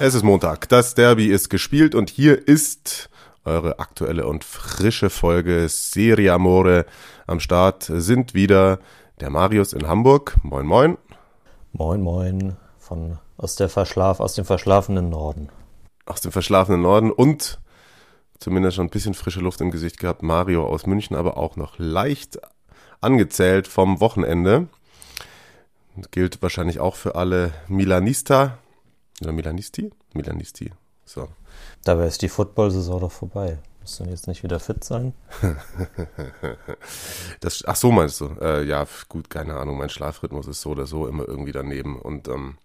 Es ist Montag, das Derby ist gespielt und hier ist eure aktuelle und frische Folge Serie Amore. Am Start sind wieder der Marius in Hamburg. Moin, moin. Moin, moin, von, aus, der Verschlaf, aus dem verschlafenen Norden. Aus dem verschlafenen Norden und zumindest schon ein bisschen frische Luft im Gesicht gehabt. Mario aus München, aber auch noch leicht angezählt vom Wochenende. Gilt wahrscheinlich auch für alle Milanista. Oder Milanisti? Milanisti. So. Dabei ist die Football-Saison doch vorbei. Musst du jetzt nicht wieder fit sein? Das, ach so meinst du? Äh, ja, gut, keine Ahnung. Mein Schlafrhythmus ist so oder so immer irgendwie daneben. Und ähm,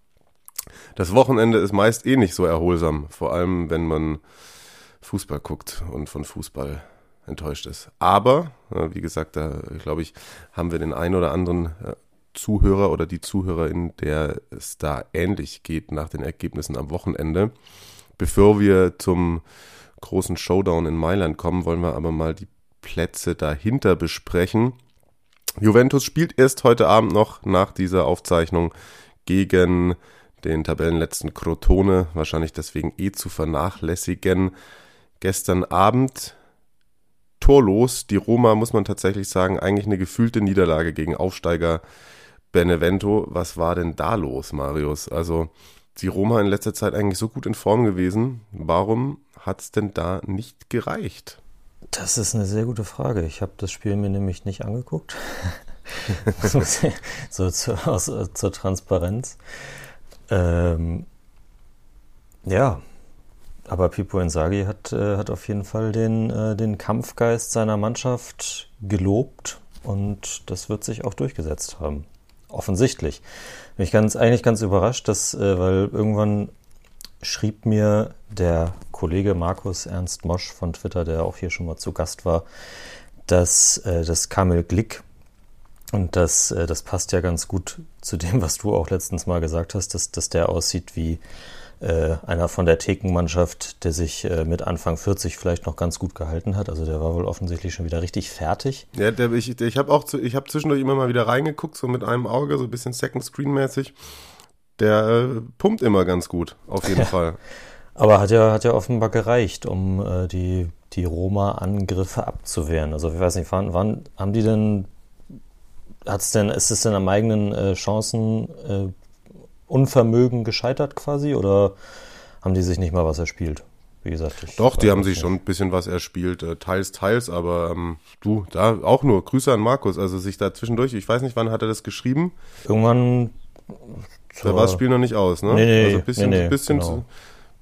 das Wochenende ist meist eh nicht so erholsam. Vor allem, wenn man Fußball guckt und von Fußball enttäuscht ist. Aber, äh, wie gesagt, da glaube ich, haben wir den einen oder anderen äh, Zuhörer oder die Zuhörerin, der es da ähnlich geht nach den Ergebnissen am Wochenende. Bevor wir zum großen Showdown in Mailand kommen, wollen wir aber mal die Plätze dahinter besprechen. Juventus spielt erst heute Abend noch nach dieser Aufzeichnung gegen den Tabellenletzten Crotone, wahrscheinlich deswegen eh zu vernachlässigen. Gestern Abend torlos. Die Roma, muss man tatsächlich sagen, eigentlich eine gefühlte Niederlage gegen Aufsteiger Benevento. Was war denn da los, Marius? Also die Roma in letzter Zeit eigentlich so gut in Form gewesen. Warum hat es denn da nicht gereicht? Das ist eine sehr gute Frage. Ich habe das Spiel mir nämlich nicht angeguckt. so zu, aus, zur Transparenz. Ähm, ja, aber Pipo Inzaghi hat, äh, hat auf jeden Fall den, äh, den Kampfgeist seiner Mannschaft gelobt und das wird sich auch durchgesetzt haben. Offensichtlich. Bin ich ganz, eigentlich ganz überrascht, dass, äh, weil irgendwann schrieb mir der Kollege Markus Ernst Mosch von Twitter, der auch hier schon mal zu Gast war, dass äh, das Kamel Glick und das, äh, das passt ja ganz gut zu dem, was du auch letztens mal gesagt hast, dass, dass der aussieht wie äh, einer von der Thekenmannschaft, der sich äh, mit Anfang 40 vielleicht noch ganz gut gehalten hat. Also der war wohl offensichtlich schon wieder richtig fertig. Ja, der, ich, ich habe auch zu, ich hab zwischendurch immer mal wieder reingeguckt, so mit einem Auge, so ein bisschen Second Screen mäßig. Der äh, pumpt immer ganz gut, auf jeden Fall. Aber hat ja, hat ja offenbar gereicht, um äh, die, die Roma-Angriffe abzuwehren. Also ich weiß nicht, wann, wann haben die denn, hat's denn, ist es denn am eigenen äh, Chancen äh, Unvermögen gescheitert quasi oder haben die sich nicht mal was erspielt? Wie gesagt, Doch, die haben sich nicht. schon ein bisschen was erspielt, äh, teils, teils, aber ähm, du, da auch nur Grüße an Markus, also sich da zwischendurch, ich weiß nicht, wann hat er das geschrieben, Irgendwann. da war das Spiel noch nicht aus, ne? Nee, nee, also ein bisschen, nee, nee, bisschen, genau. zu,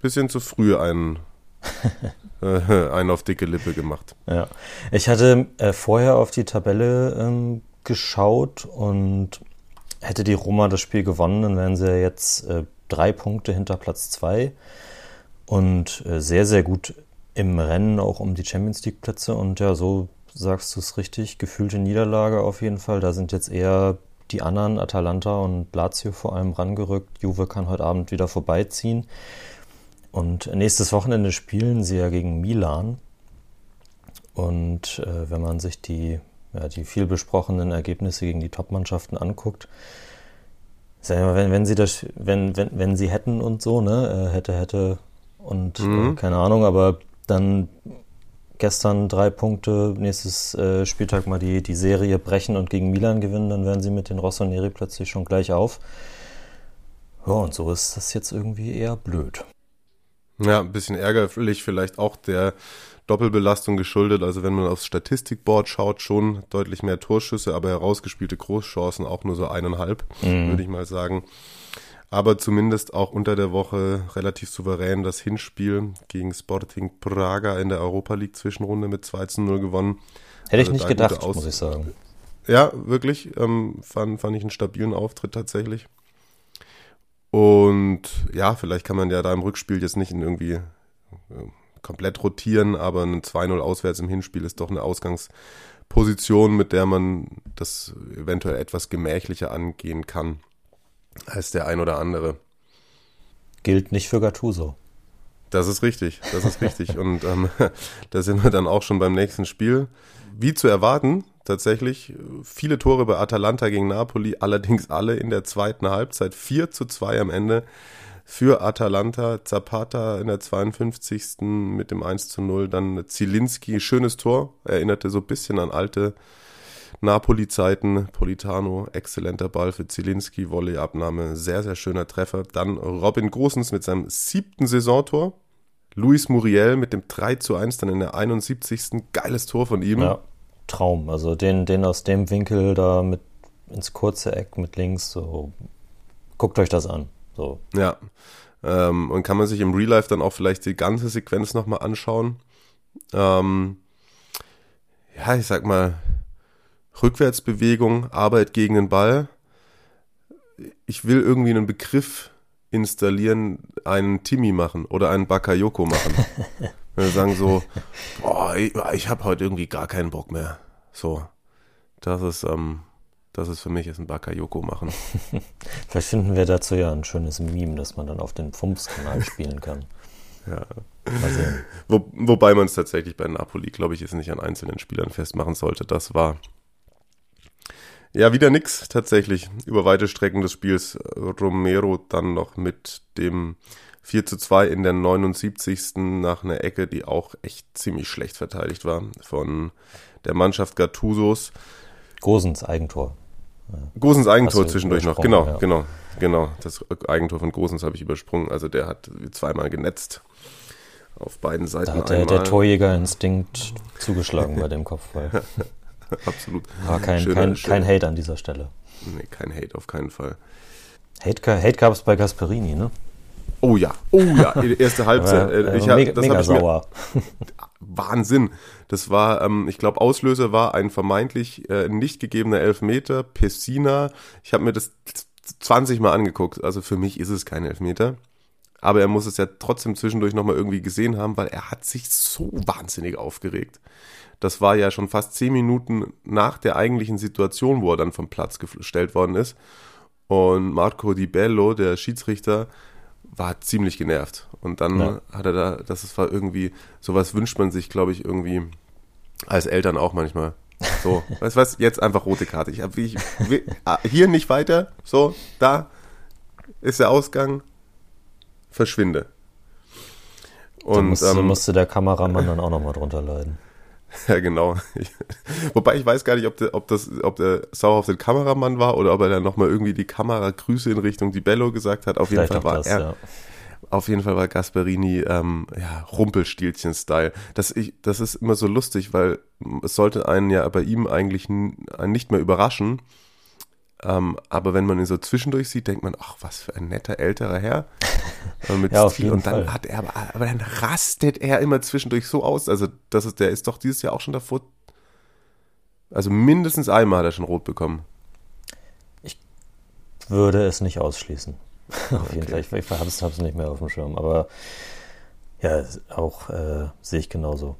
bisschen zu früh einen, äh, einen auf dicke Lippe gemacht. Ja. Ich hatte äh, vorher auf die Tabelle ähm, geschaut und hätte die Roma das Spiel gewonnen, dann wären sie ja jetzt äh, drei Punkte hinter Platz zwei und äh, sehr, sehr gut im Rennen auch um die Champions League Plätze. Und ja, so sagst du es richtig, gefühlte Niederlage auf jeden Fall. Da sind jetzt eher die anderen, Atalanta und Lazio vor allem rangerückt. Juve kann heute Abend wieder vorbeiziehen. Und nächstes Wochenende spielen sie ja gegen Milan. Und äh, wenn man sich die, ja, die viel besprochenen Ergebnisse gegen die Top-Mannschaften anguckt, sagen wir mal, wenn, wenn sie das, wenn, wenn, wenn sie hätten und so, ne, äh, hätte, hätte und äh, keine Ahnung, aber dann gestern drei Punkte, nächstes äh, Spieltag mal die, die Serie brechen und gegen Milan gewinnen, dann wären sie mit den Rossoneri plötzlich schon gleich auf. Ja, und so ist das jetzt irgendwie eher blöd. Ja, ein bisschen ärgerlich vielleicht auch der Doppelbelastung geschuldet. Also wenn man aufs Statistikboard schaut, schon deutlich mehr Torschüsse, aber herausgespielte Großchancen auch nur so eineinhalb, würde ich mal sagen. Aber zumindest auch unter der Woche relativ souverän das Hinspiel gegen Sporting Praga in der Europa League Zwischenrunde mit 2 zu 0 gewonnen. Hätte ich Also nicht da gute gedacht, muss ich sagen. Ja, wirklich. Ähm, fand, fand ich einen stabilen Auftritt tatsächlich. Und ja, vielleicht kann man ja da im Rückspiel jetzt nicht in irgendwie äh, komplett rotieren, aber ein 2-0 auswärts im Hinspiel ist doch eine Ausgangsposition, mit der man das eventuell etwas gemächlicher angehen kann als der ein oder andere. Gilt nicht für Gattuso. Das ist richtig, das ist richtig. Und ähm, da sind wir dann auch schon beim nächsten Spiel. Wie zu erwarten, tatsächlich viele Tore bei Atalanta gegen Napoli, allerdings alle in der zweiten Halbzeit. 4 zu 2 am Ende für Atalanta. Zapata in der 52. mit dem 1 zu 0. Dann Zielinski, schönes Tor. Erinnerte so ein bisschen an alte Napoli-Zeiten. Politano, exzellenter Ball für Zielinski, Volleyabnahme, sehr, sehr schöner Treffer. Dann Robin Großens mit seinem siebten Saisontor. Luis Muriel mit dem 3 zu 1 dann in der 71. Geiles Tor von ihm. Ja, Traum. Also den, den aus dem Winkel da mit ins kurze Eck mit links, so guckt euch das an. So. Ja. Ähm, und kann man sich im Real Life dann auch vielleicht die ganze Sequenz nochmal anschauen. Ähm, ja, ich sag mal, Rückwärtsbewegung, Arbeit gegen den Ball. Ich will irgendwie einen Begriff installieren, einen Timmy machen oder einen Bakayoko machen. Wenn wir sagen so, boah, ich, ich habe heute irgendwie gar keinen Bock mehr. So, das ist, ähm, das ist für mich jetzt ein Bakayoko machen. Vielleicht finden wir dazu ja ein schönes Meme, das man dann auf den Pumps-Kanal spielen kann. Ja. Wo, wobei man es tatsächlich bei Napoli, glaube ich, jetzt nicht an einzelnen Spielern festmachen sollte. Das war ja, wieder nix tatsächlich. Über weite Strecken des Spiels Romero dann noch mit dem 4 zu 2 in der 79. nach einer Ecke, die auch echt ziemlich schlecht verteidigt war von der Mannschaft Gattusos. Gosens Eigentor. Gosens Eigentor zwischendurch noch, genau, ja. genau, genau. Das Eigentor von Gosens habe ich übersprungen. Also der hat zweimal genetzt. Auf beiden Seiten. Da hat der, der Torjägerinstinkt zugeschlagen bei dem Kopfball. Absolut. Aber kein, schöner, kein, schöner. kein Hate an dieser Stelle. Nee, kein Hate, auf keinen Fall. Hate, Hate gab es bei Gasperini, ne? Oh ja, oh ja, erste Halbzeit. äh, ich hab, mega, das mega sauer. Mir, Wahnsinn. Das war, ähm, ich glaube, Auslöser war ein vermeintlich äh, nicht gegebener Elfmeter. Pessina. Ich habe mir das 20 Mal angeguckt. Also für mich ist es kein Elfmeter. Aber er muss es ja trotzdem zwischendurch nochmal irgendwie gesehen haben, weil er hat sich so wahnsinnig aufgeregt. Das war ja schon fast zehn Minuten nach der eigentlichen Situation, wo er dann vom Platz gestellt worden ist. Und Marco Di Bello, der Schiedsrichter, war ziemlich genervt. Und dann ja. hat er da, das war irgendwie, sowas wünscht man sich, glaube ich, irgendwie als Eltern auch manchmal. So, weißt du was, jetzt einfach rote Karte. Ich, ich, ich ah, hier nicht weiter, so, da ist der Ausgang, verschwinde. Und da musste, ähm, musste der Kameramann dann auch nochmal drunter leiden. Ja, genau. Ich, wobei ich weiß gar nicht, ob der, ob das, ob der sauer auf den Kameramann war oder ob er dann nochmal irgendwie die Kameragrüße in Richtung Di Bello gesagt hat. Auf Vielleicht jeden Fall war das, er. Ja. Auf jeden Fall war Gasperini ähm, ja, Rumpelstilzchen-Style. Das, das ist immer so lustig, weil es sollte einen ja bei ihm eigentlich nicht mehr überraschen, ähm, aber wenn man ihn so zwischendurch sieht, denkt man, ach, was für ein netter älterer Herr. Äh, mit ja, Stil. Und dann Fall. hat er, aber, aber dann rastet er immer zwischendurch so aus. Also, das ist, der ist doch dieses Jahr auch schon davor. Also mindestens einmal hat er schon rot bekommen. Ich würde es nicht ausschließen. auf jeden. Fall. Ich, ich habe es nicht mehr auf dem Schirm. Aber ja, auch äh, sehe ich genauso.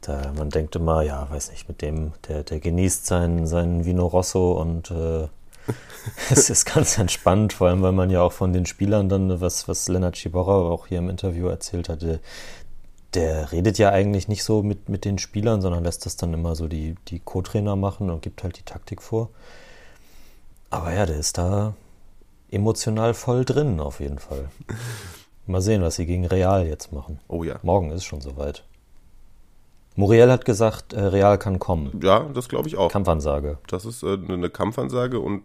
Da, man denkt immer, ja, weiß nicht, mit dem, der, der genießt seinen, seinen Vino Rosso und äh, es ist ganz entspannt, vor allem weil man ja auch von den Spielern dann, was, was Lennart Schiborra auch hier im Interview erzählt hatte, der redet ja eigentlich nicht so mit, mit den Spielern, sondern lässt das dann immer so die, die Co-Trainer machen und gibt halt die Taktik vor. Aber ja, der ist da emotional voll drin, auf jeden Fall. Mal sehen, was sie gegen Real jetzt machen. Oh ja. Morgen ist schon soweit. Muriel hat gesagt, äh, Real kann kommen. Ja, das glaube ich auch. Kampfansage. Das ist äh, eine Kampfansage und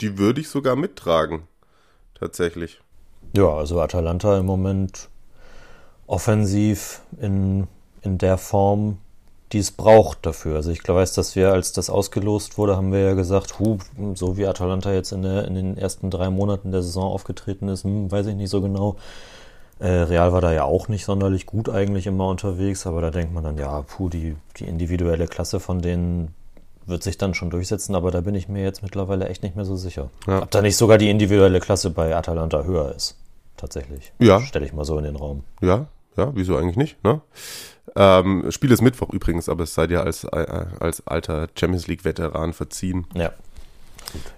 die würde ich sogar mittragen. Tatsächlich. Ja, also Atalanta im Moment offensiv in, in der Form, die es braucht dafür. Also ich weiß, dass wir, als das ausgelost wurde, haben wir ja gesagt, hu, so wie Atalanta jetzt in, der, in den ersten drei Monaten der Saison aufgetreten ist, hm, weiß ich nicht so genau. Äh, Real war da ja auch nicht sonderlich gut eigentlich immer unterwegs, aber da denkt man dann, ja, puh, die, die individuelle Klasse von denen wird sich dann schon durchsetzen, aber da bin ich mir jetzt mittlerweile echt nicht mehr so sicher. Ja. Ob da nicht sogar die individuelle Klasse bei Atalanta höher ist. Tatsächlich. Ja. Stelle ich mal so in den Raum. Ja, ja, wieso eigentlich nicht, ne? Ähm, Spiel ist Mittwoch übrigens, aber es sei dir als, äh, als alter Champions League-Veteran verziehen. Ja.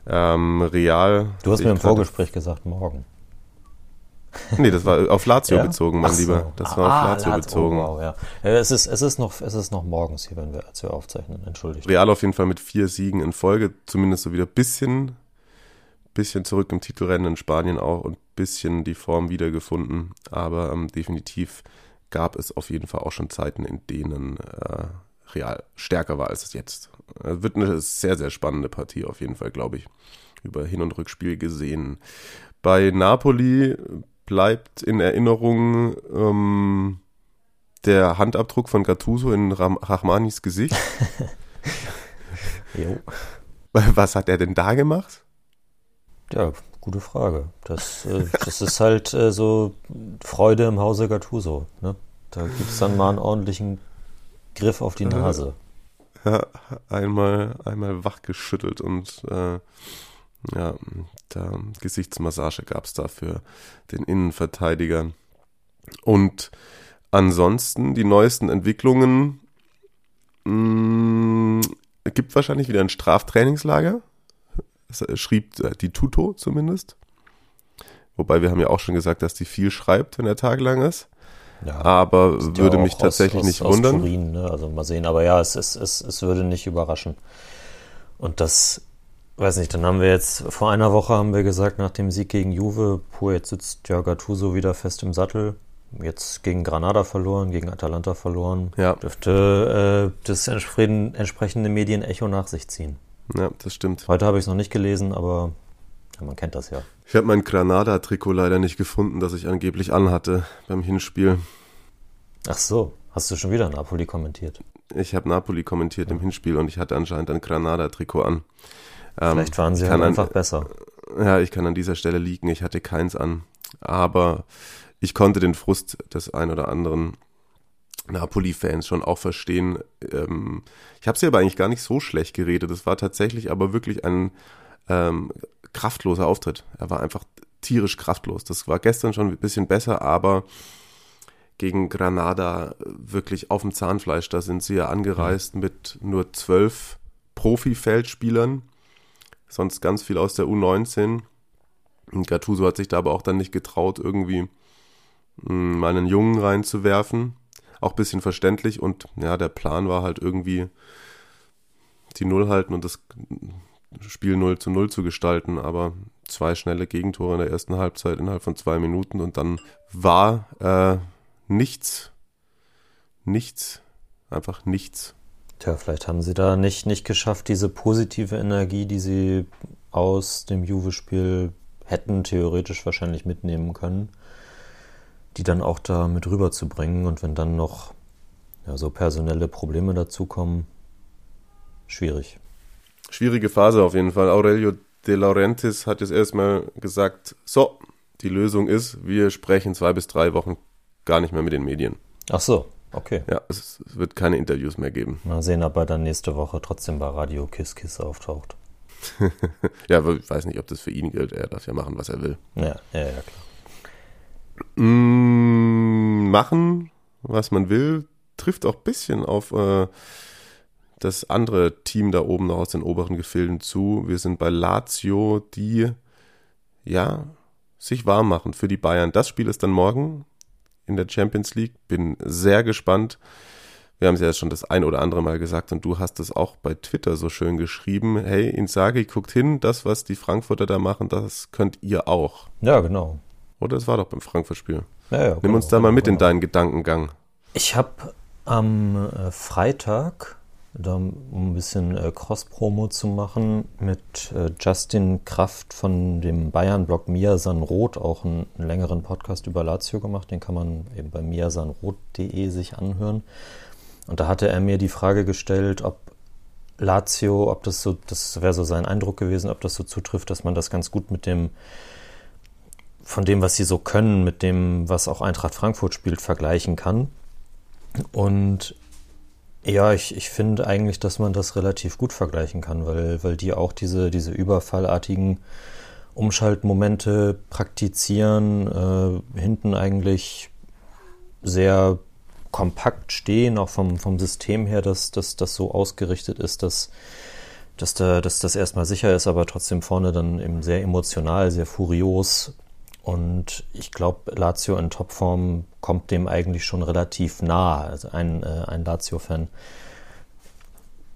Ähm, Real. Du hast mir im Vorgespräch gesagt, morgen. Nee, das war auf Lazio Ja? bezogen, mein so. Lieber. Das war Ah, auf Lazio Lazio, bezogen. Oh, wow, ja. ja es, ist, es, ist noch, es ist noch morgens hier, wenn wir, als wir aufzeichnen. Entschuldigt. Real auf jeden Fall mit vier Siegen in Folge, zumindest so wieder bisschen, bisschen zurück im Titelrennen in Spanien auch und bisschen die Form wiedergefunden. Aber ähm, definitiv gab es auf jeden Fall auch schon Zeiten, in denen äh, Real stärker war als es jetzt. Äh, wird eine sehr, sehr spannende Partie auf jeden Fall, glaube ich. Über Hin- und Rückspiel gesehen. Bei Napoli bleibt in Erinnerung ähm, der Handabdruck von Gattuso in Ram Rachmanis Gesicht. Jo. Was hat er denn da gemacht? Ja, gute Frage. Das, äh, das ist halt äh, so Freude im Hause Gattuso. Ne? Da gibt es dann mal einen ordentlichen Griff auf die Nase. Ja, einmal, einmal wachgeschüttelt und äh, ja, da Gesichtsmassage gab es da für den Innenverteidiger. Und ansonsten die neuesten Entwicklungen. Mh, gibt wahrscheinlich wieder ein Straftrainingslager. Das schrieb äh, die Tuto zumindest. Wobei wir haben ja auch schon gesagt, dass die viel schreibt, wenn der Tag lang ist. Ja, Aber ja würde auch mich aus- tatsächlich aus, nicht aus wundern. Turin, ne? Also mal sehen. Aber ja, es, ist, es, es würde nicht überraschen. Und das, weiß nicht, dann haben wir jetzt, vor einer Woche haben wir gesagt, nach dem Sieg gegen Juve, puh, jetzt sitzt ja Gattuso wieder fest im Sattel. Jetzt gegen Granada verloren, gegen Atalanta verloren. Ja. Dürfte äh, das entsprechende, Medienecho nach sich ziehen. Ja, das stimmt. Heute habe ich es noch nicht gelesen, aber ja, man kennt das ja. Ich habe mein Granada-Trikot leider nicht gefunden, das ich angeblich anhatte beim Hinspiel. Ach so, hast du schon wieder Napoli kommentiert? Ich habe Napoli kommentiert im Hinspiel und ich hatte anscheinend ein Granada-Trikot an. Ähm, Vielleicht waren sie halt kann einfach an, besser. Ja, ich kann an dieser Stelle liegen. Ich hatte keins an. Aber ich konnte den Frust des ein oder anderen Napoli-Fans schon auch verstehen. Ähm, ich habe sie aber eigentlich gar nicht so schlecht geredet. Es war tatsächlich aber wirklich ein ähm, kraftloser Auftritt. Er war einfach tierisch kraftlos. Das war gestern schon ein bisschen besser, aber gegen Granada wirklich auf dem Zahnfleisch. Da sind sie ja angereist mit nur zwölf Profi-Feldspielern, sonst ganz viel aus der U19. Und Gattuso hat sich da aber auch dann nicht getraut, irgendwie mh, mal einen Jungen reinzuwerfen. Auch ein bisschen verständlich und ja, der Plan war halt irgendwie die Null halten und das Spiel 0 zu 0 zu gestalten, aber zwei schnelle Gegentore in der ersten Halbzeit innerhalb von zwei Minuten und dann war äh, nichts, nichts, einfach nichts. Tja, vielleicht haben sie da nicht, nicht geschafft, diese positive Energie, die sie aus dem Juve-Spiel hätten theoretisch wahrscheinlich mitnehmen können, die dann auch da mit rüberzubringen. Und wenn dann noch ja, so personelle Probleme dazukommen, schwierig. Schwierige Phase auf jeden Fall. Aurelio De Laurentiis hat jetzt erstmal gesagt, so, die Lösung ist, wir sprechen zwei bis drei Wochen gar nicht mehr mit den Medien. Ach so, okay. Ja, es, es wird keine Interviews mehr geben. Mal sehen, ob er dann nächste Woche trotzdem bei Radio Kiss Kiss auftaucht. ja, aber ich weiß nicht, ob das für ihn gilt. Er darf ja machen, was er will. Ja, ja, ja, klar. Mm, machen, was man will, trifft auch ein bisschen auf äh, das andere Team da oben noch aus den oberen Gefilden zu. Wir sind bei Lazio, die ja sich warm machen für die Bayern. Das Spiel ist dann morgen in der Champions League. Bin sehr gespannt. Wir haben es ja schon das ein oder andere Mal gesagt und du hast es auch bei Twitter so schön geschrieben. Hey, Inzaghi, guckt hin, das, was die Frankfurter da machen, das könnt ihr auch. Ja, genau. Oder es war doch beim Frankfurt-Spiel. Ja, ja, Nimm genau, uns da mal genau, mit in genau. deinen Gedankengang. Ich habe am äh, Freitag, da, um ein bisschen äh, Cross-Promo zu machen, mit äh, Justin Kraft von dem Bayern-Blog Miasan Roth auch einen, einen längeren Podcast über Lazio gemacht. Den kann man eben bei miasanroth.de sich anhören. Und da hatte er mir die Frage gestellt, ob Lazio, ob das so, das wäre so sein Eindruck gewesen, ob das so zutrifft, dass man das ganz gut mit dem von dem, was sie so können, mit dem, was auch Eintracht Frankfurt spielt, vergleichen kann. Und Ja, ich, ich finde eigentlich, dass man das relativ gut vergleichen kann, weil, weil die auch diese, diese überfallartigen Umschaltmomente praktizieren, äh, hinten eigentlich sehr kompakt stehen, auch vom, vom System her, dass, dass das so ausgerichtet ist, dass, dass, da, dass das erstmal sicher ist, aber trotzdem vorne dann eben sehr emotional, sehr furios. Und ich glaube, Lazio in Topform kommt dem eigentlich schon relativ nah. Also ein, äh, ein Lazio-Fan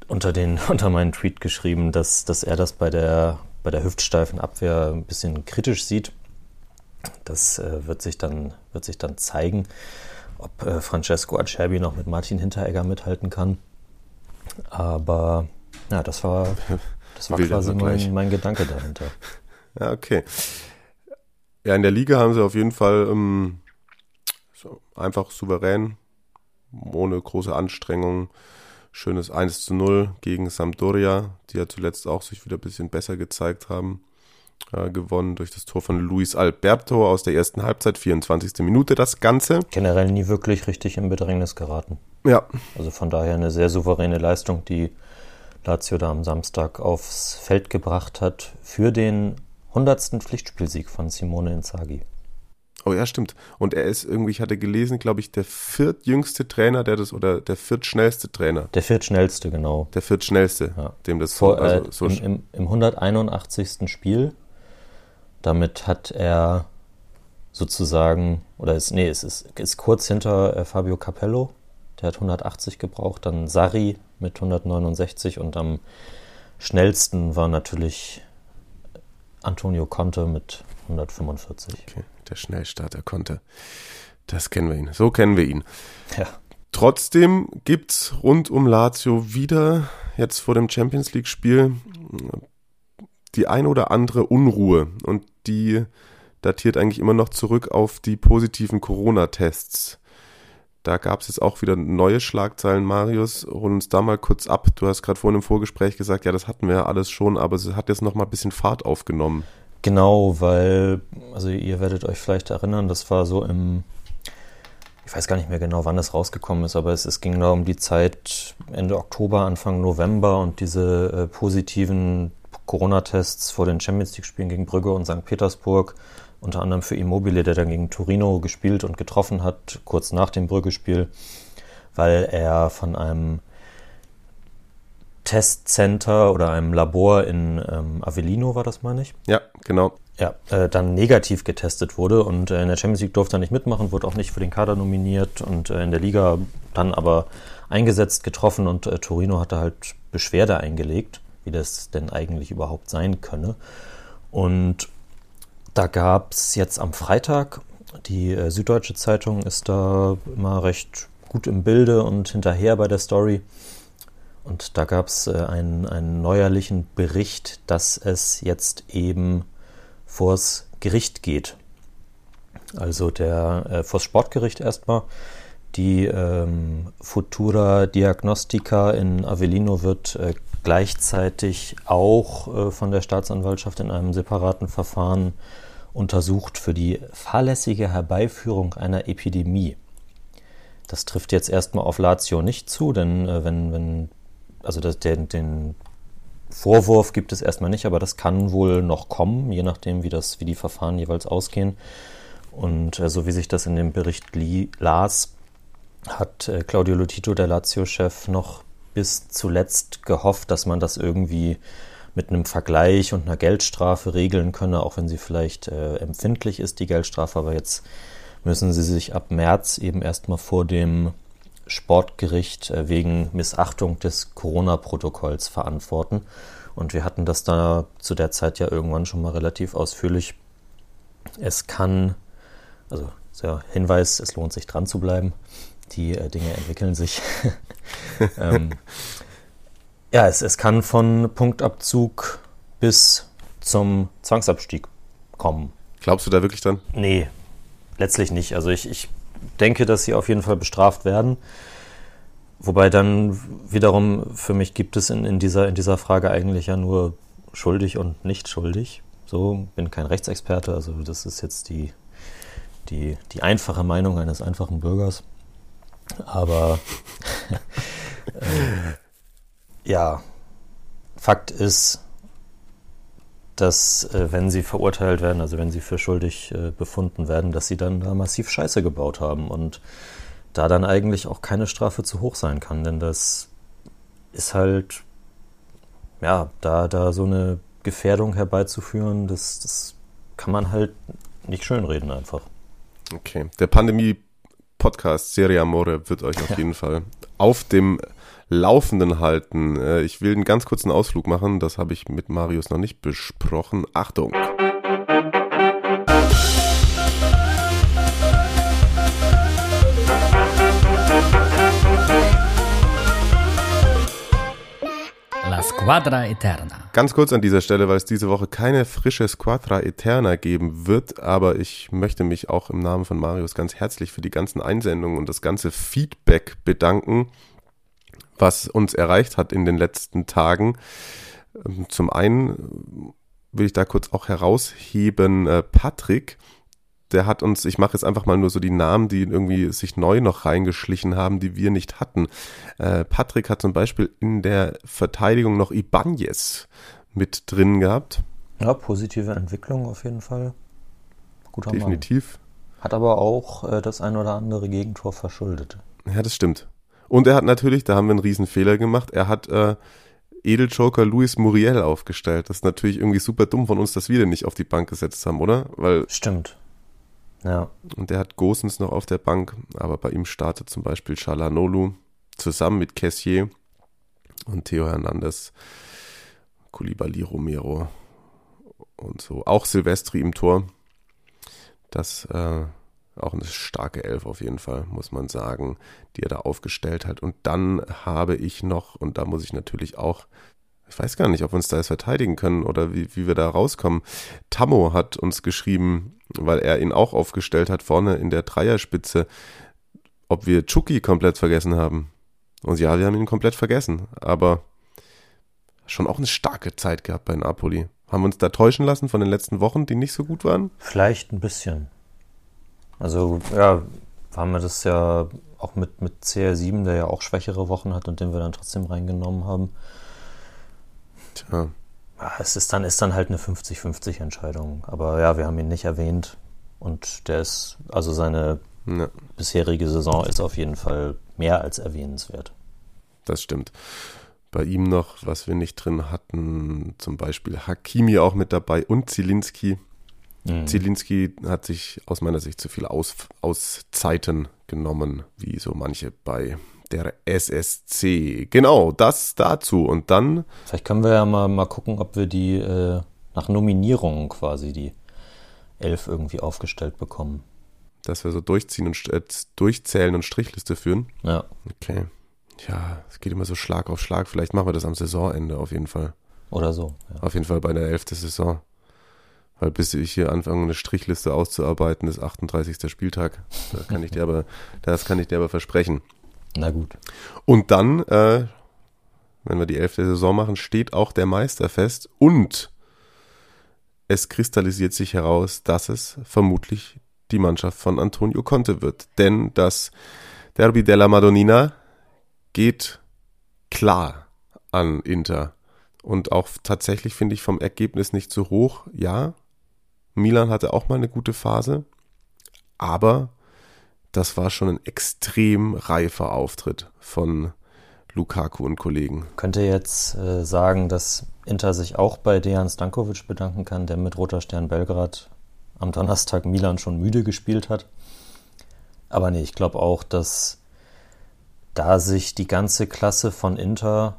unter, unter meinen Tweet geschrieben, dass, dass er das bei der, bei der hüftsteifen Abwehr ein bisschen kritisch sieht. Das äh, wird, sich dann, wird sich dann zeigen ob äh, Francesco Acerbi noch mit Martin Hinteregger mithalten kann. Aber ja, das war, das war quasi mein, mein, Gedanke dahinter. Ja, okay. Ja, in der Liga haben sie auf jeden Fall ähm, so einfach souverän, ohne große Anstrengung, schönes 1 zu 0 gegen Sampdoria, die ja zuletzt auch sich wieder ein bisschen besser gezeigt haben äh, gewonnen durch das Tor von Luis Alberto aus der ersten Halbzeit, 24. Minute das Ganze. Generell nie wirklich richtig in Bedrängnis geraten. Ja. Also von daher eine sehr souveräne Leistung, die Lazio da am Samstag aufs Feld gebracht hat für den 100. Pflichtspielsieg von Simone Inzaghi. Oh ja, stimmt. Und er ist irgendwie, ich hatte gelesen, glaube ich, der viertjüngste Trainer, der das, oder der viertschnellste Trainer. Der viertschnellste, genau. Der viertschnellste, ja. dem das Vor, so, also, so im, im, Im 181. Spiel damit hat er sozusagen, oder ist, nee, es ist, ist kurz hinter äh, Fabio Capello, der hat 180 gebraucht, dann Sari mit 169 und am schnellsten war natürlich Antonio Conte mit 145. Okay, der Schnellstarter Conte. Das kennen wir ihn. So kennen wir ihn. Ja. Trotzdem gibt es rund um Lazio wieder jetzt vor dem Champions League Spiel die ein oder andere Unruhe und die datiert eigentlich immer noch zurück auf die positiven Corona-Tests. Da gab es jetzt auch wieder neue Schlagzeilen, Marius. Hol uns da mal kurz ab. Du hast gerade vorhin im Vorgespräch gesagt, ja, das hatten wir ja alles schon, aber es hat jetzt noch mal ein bisschen Fahrt aufgenommen. Genau, weil, also ihr werdet euch vielleicht erinnern, das war so im, ich weiß gar nicht mehr genau, wann das rausgekommen ist, aber es, es ging da um die Zeit Ende Oktober, Anfang November und diese äh, positiven Corona-Tests vor den Champions League-Spielen gegen Brügge und St. Petersburg, unter anderem für Immobile, der dann gegen Torino gespielt und getroffen hat, kurz nach dem Brügge-Spiel, weil er von einem Testcenter oder einem Labor in ähm, Avellino war das, meine ich. Ja, genau. Ja, äh, dann negativ getestet wurde und äh, in der Champions League durfte er nicht mitmachen, wurde auch nicht für den Kader nominiert und äh, in der Liga dann aber eingesetzt, getroffen und äh, Torino hatte halt Beschwerde eingelegt wie das denn eigentlich überhaupt sein könne. Und da gab es jetzt am Freitag, die äh, Süddeutsche Zeitung ist da immer recht gut im Bilde und hinterher bei der Story. Und da gab es äh, einen, einen neuerlichen Bericht, dass es jetzt eben vors Gericht geht. Also der äh, vors Sportgericht erstmal. Die ähm, Futura Diagnostica in Avellino wird äh, gleichzeitig auch äh, von der Staatsanwaltschaft in einem separaten Verfahren untersucht für die fahrlässige Herbeiführung einer Epidemie. Das trifft jetzt erstmal auf Lazio nicht zu, denn äh, wenn, wenn, also das, den, den Vorwurf gibt es erstmal nicht, aber das kann wohl noch kommen, je nachdem, wie, das, wie die Verfahren jeweils ausgehen. Und äh, so wie sich das in dem Bericht las, hat äh, Claudio Lotito, der Lazio-Chef, noch bis zuletzt gehofft, dass man das irgendwie mit einem Vergleich und einer Geldstrafe regeln könne, auch wenn sie vielleicht äh, empfindlich ist, die Geldstrafe. Aber jetzt müssen sie sich ab März eben erstmal vor dem Sportgericht äh, wegen Missachtung des Corona-Protokolls verantworten. Und wir hatten das da zu der Zeit ja irgendwann schon mal relativ ausführlich. Es kann, also der Hinweis, es lohnt sich dran zu bleiben die äh, Dinge entwickeln sich. ähm, ja, es, es kann von Punktabzug bis zum Zwangsabstieg kommen. Glaubst du da wirklich dann? Nee, letztlich nicht. Also ich, ich denke, dass sie auf jeden Fall bestraft werden. Wobei dann wiederum für mich gibt es in, in, dieser, in dieser Frage eigentlich ja nur schuldig und nicht schuldig. So, bin kein Rechtsexperte, also das ist jetzt die, die, die einfache Meinung eines einfachen Bürgers. Aber äh, ja, Fakt ist, dass äh, wenn sie verurteilt werden, also wenn sie für schuldig äh, befunden werden, dass sie dann da massiv Scheiße gebaut haben und da dann eigentlich auch keine Strafe zu hoch sein kann, denn das ist halt, ja, da, da so eine Gefährdung herbeizuführen, das, das kann man halt nicht schönreden einfach. Okay, der Pandemie-Podcast Serie Amore wird euch auf jeden Fall auf dem Laufenden halten. Äh, ich will einen ganz kurzen Ausflug machen, das habe ich mit Marius noch nicht besprochen. Achtung! Squadra Eterna. Ganz kurz an dieser Stelle, weil es diese Woche keine frische Squadra Eterna geben wird, aber ich möchte mich auch im Namen von Marius ganz herzlich für die ganzen Einsendungen und das ganze Feedback bedanken, was uns erreicht hat in den letzten Tagen. Ähm, zum einen will ich da kurz auch herausheben, äh, Patrick, der hat uns, ich mache jetzt einfach mal nur so die Namen, die irgendwie sich neu noch reingeschlichen haben, die wir nicht hatten. Äh, Patrick hat zum Beispiel in der Verteidigung noch Ibanez mit drin gehabt. Ja, positive Entwicklung auf jeden Fall. Guter Definitiv. Mann. Hat aber auch äh, das ein oder andere Gegentor verschuldet. Ja, das stimmt. Und er hat natürlich, da haben wir einen riesen Fehler gemacht, er hat äh, Edeljoker Luis Muriel aufgestellt. Das ist natürlich irgendwie super dumm von uns, dass wir den nicht auf die Bank gesetzt haben, oder? Weil Stimmt. Ja. Und der hat Gosens noch auf der Bank, aber bei ihm startet zum Beispiel Chalanolu zusammen mit Kessier und Theo Hernandez, Koulibaly Romero und so. Auch Silvestri im Tor. Das äh, auch eine starke Elf auf jeden Fall, muss man sagen, die er da aufgestellt hat. Und dann habe ich noch, und da muss ich natürlich auch ich weiß gar nicht, ob wir uns da jetzt verteidigen können oder wie, wie wir da rauskommen. Tammo hat uns geschrieben, weil er ihn auch aufgestellt hat, vorne in der Dreierspitze, ob wir Chucky komplett vergessen haben. Und ja, wir haben ihn komplett vergessen, aber schon auch eine starke Zeit gehabt bei Napoli. Haben wir uns da täuschen lassen von den letzten Wochen, die nicht so gut waren? Vielleicht ein bisschen. Also, ja, haben wir das ja auch mit, mit CR7, der ja auch schwächere Wochen hat und den wir dann trotzdem reingenommen haben. Tja. Es ist dann, ist dann halt eine 50-50 Entscheidung. Aber ja, wir haben ihn nicht erwähnt. Und der ist, also seine ja. bisherige Saison ist auf jeden Fall mehr als erwähnenswert. Das stimmt. Bei ihm noch, was wir nicht drin hatten, zum Beispiel Hakimi auch mit dabei und Zielinski. Mhm. Zielinski hat sich aus meiner Sicht zu viel Aus, Auszeiten genommen, wie so manche bei der SSC. Genau, das dazu. Und dann. Vielleicht können wir ja mal, mal gucken, ob wir die äh, nach Nominierungen quasi die elf irgendwie aufgestellt bekommen. Dass wir so durchziehen und äh, durchzählen und Strichliste führen. Ja. Okay. Ja, es geht immer so Schlag auf Schlag. Vielleicht machen wir das am Saisonende auf jeden Fall. Oder so. Ja. Auf jeden Fall bei der elften Saison. Weil bis ich hier anfange, eine Strichliste auszuarbeiten, ist 38. Spieltag. Das kann ich dir aber, das kann ich dir aber versprechen. Na gut. Und dann, äh, wenn wir die elfte Saison machen, steht auch der Meister fest und es kristallisiert sich heraus, dass es vermutlich die Mannschaft von Antonio Conte wird. Denn das Derby della Madonnina geht klar an Inter. Und auch tatsächlich finde ich vom Ergebnis nicht so hoch. Ja, Milan hatte auch mal eine gute Phase, aber das war schon ein extrem reifer Auftritt von Lukaku und Kollegen. Könnte jetzt äh, sagen, dass Inter sich auch bei Dejan Stankovic bedanken kann, der mit Roter Stern Belgrad am Donnerstag Milan schon müde gespielt hat. Aber nee, ich glaube auch, dass da sich die ganze Klasse von Inter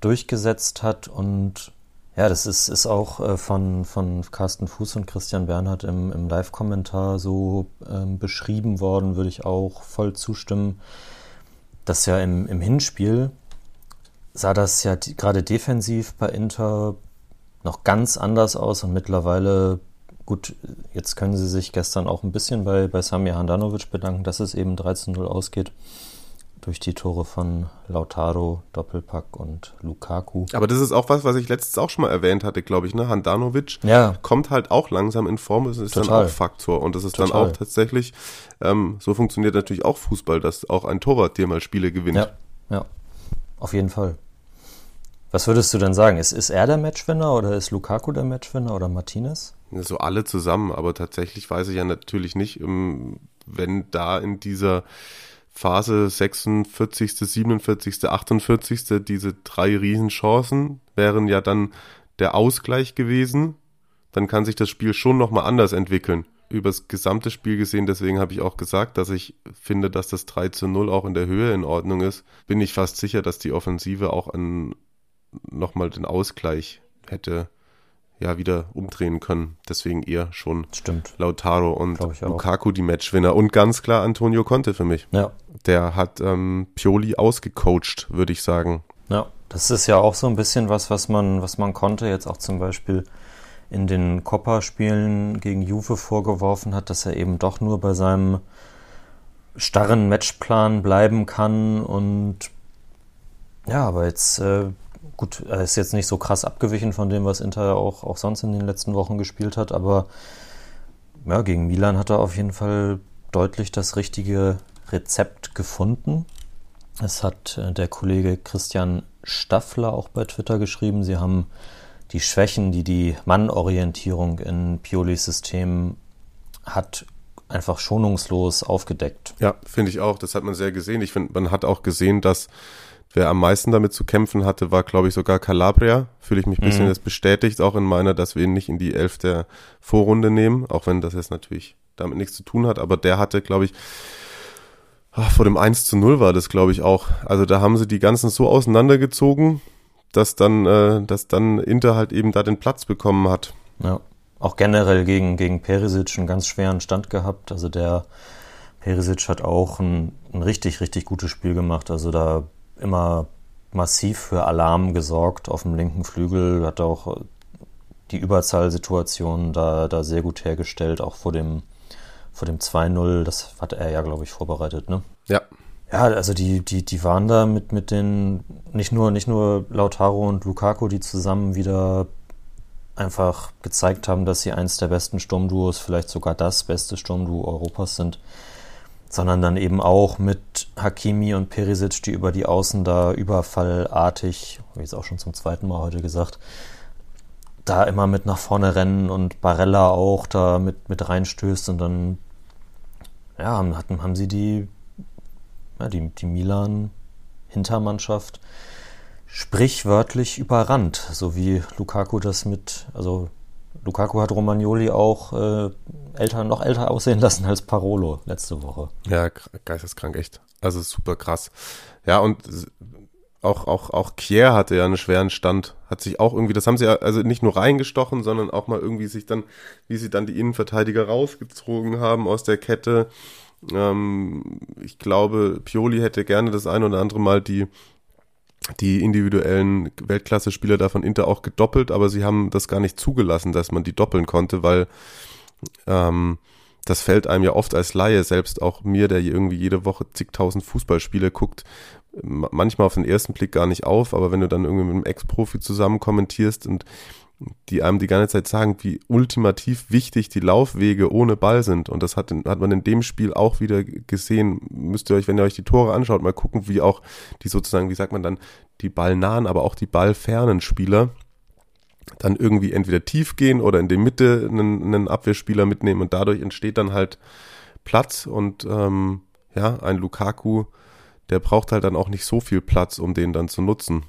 durchgesetzt hat und ja, das ist, ist auch äh, von, von Carsten Fuß und Christian Bernhard im, im Live-Kommentar so ähm, beschrieben worden, würde ich auch voll zustimmen. Dass ja im, im Hinspiel sah das ja gerade defensiv bei Inter noch ganz anders aus und mittlerweile, gut, jetzt können sie sich gestern auch ein bisschen bei, bei Samir Handanovic bedanken, dass es eben 13-0 ausgeht durch die Tore von Lautaro, Doppelpack und Lukaku. Aber das ist auch was, was ich letztens auch schon mal erwähnt hatte, glaube ich. Ne? Handanovic ja. kommt halt auch langsam in Form. Das ist Total. dann auch Faktor. Und das ist Total. dann auch tatsächlich, ähm, so funktioniert natürlich auch Fußball, dass auch ein Torwart dir mal Spiele gewinnt. Ja, ja. auf jeden Fall. Was würdest du denn sagen? Ist, ist er der Matchwinner oder ist Lukaku der Matchwinner oder Martinez? So alle zusammen, aber tatsächlich weiß ich ja natürlich nicht, ähm, wenn da in dieser Phase 46., 47., 48. diese drei Riesenchancen wären ja dann der Ausgleich gewesen, dann kann sich das Spiel schon nochmal anders entwickeln. Übers gesamte Spiel gesehen, deswegen habe ich auch gesagt, dass ich finde, dass das 3 zu 0 auch in der Höhe in Ordnung ist. Bin ich fast sicher, dass die Offensive auch nochmal den Ausgleich hätte ja wieder umdrehen können. Deswegen eher schon Stimmt. Lautaro und Lukaku die Matchwinner und ganz klar Antonio Conte für mich. Ja. Der hat ähm, Pioli ausgecoacht, würde ich sagen. Ja, das ist ja auch so ein bisschen was, was man, was man konnte jetzt auch zum Beispiel in den Coppa-Spielen gegen Juve vorgeworfen hat, dass er eben doch nur bei seinem starren Matchplan bleiben kann und ja, aber jetzt äh, Gut, er ist jetzt nicht so krass abgewichen von dem, was Inter auch, auch sonst in den letzten Wochen gespielt hat, aber ja, gegen Milan hat er auf jeden Fall deutlich das richtige Rezept gefunden. Es hat äh, der Kollege Christian Staffler auch bei Twitter geschrieben. Sie haben die Schwächen, die die Mannorientierung in Piolis System hat, einfach schonungslos aufgedeckt. Ja, finde ich auch. Das hat man sehr gesehen. Ich finde, man hat auch gesehen, dass Wer am meisten damit zu kämpfen hatte, war, glaube ich, sogar Calabria. Fühle ich mich ein bisschen mhm. das bestätigt, auch in meiner, dass wir ihn nicht in die Elf der Vorrunde nehmen, auch wenn das jetzt natürlich damit nichts zu tun hat. Aber der hatte, glaube ich, ach, vor dem 1 zu 0 war das, glaube ich, auch. Also da haben sie die ganzen so auseinandergezogen, dass dann, äh, dass dann Inter halt eben da den Platz bekommen hat. Ja, auch generell gegen, gegen Perisic einen ganz schweren Stand gehabt. Also der Perisic hat auch ein, ein richtig, richtig gutes Spiel gemacht. Also da immer massiv für Alarm gesorgt auf dem linken Flügel, hat auch die Überzahlsituation da, da sehr gut hergestellt, auch vor dem, vor dem 2-0. Das hat er ja, glaube ich, vorbereitet, ne? Ja. Ja, also die, die, die waren da mit, mit den, nicht nur, nicht nur Lautaro und Lukaku, die zusammen wieder einfach gezeigt haben, dass sie eins der besten Sturmduos, vielleicht sogar das beste Sturmduo Europas sind sondern dann eben auch mit Hakimi und Perisic, die über die Außen da überfallartig, ich jetzt auch schon zum zweiten Mal heute gesagt, da immer mit nach vorne rennen und Barella auch da mit, mit reinstößt und dann ja, haben, haben sie die, ja, die, die Milan-Hintermannschaft sprichwörtlich überrannt, so wie Lukaku das mit, also Lukaku hat Romagnoli auch äh, älter, noch älter aussehen lassen als Parolo letzte Woche. Ja, geisteskrank, echt. Also super krass. Ja, und auch, auch, auch Kier hatte ja einen schweren Stand, hat sich auch irgendwie, das haben sie ja also nicht nur reingestochen, sondern auch mal irgendwie sich dann, wie sie dann die Innenverteidiger rausgezogen haben aus der Kette. Ähm, ich glaube, Pioli hätte gerne das ein oder andere Mal die die individuellen Weltklasse-Spieler da von Inter auch gedoppelt, aber sie haben das gar nicht zugelassen, dass man die doppeln konnte, weil ähm, das fällt einem ja oft als Laie, selbst auch mir, der irgendwie jede Woche zigtausend Fußballspiele guckt, manchmal auf den ersten Blick gar nicht auf, aber wenn du dann irgendwie mit einem Ex-Profi zusammen kommentierst und die einem die ganze Zeit sagen, wie ultimativ wichtig die Laufwege ohne Ball sind. Und das hat, hat man in dem Spiel auch wieder gesehen. Müsst ihr euch, wenn ihr euch die Tore anschaut, mal gucken, wie auch die sozusagen, wie sagt man dann, die ballnahen, aber auch die ballfernen Spieler dann irgendwie entweder tief gehen oder in der Mitte einen, einen Abwehrspieler mitnehmen und dadurch entsteht dann halt Platz und ähm, ja, ein Lukaku, der braucht halt dann auch nicht so viel Platz, um den dann zu nutzen.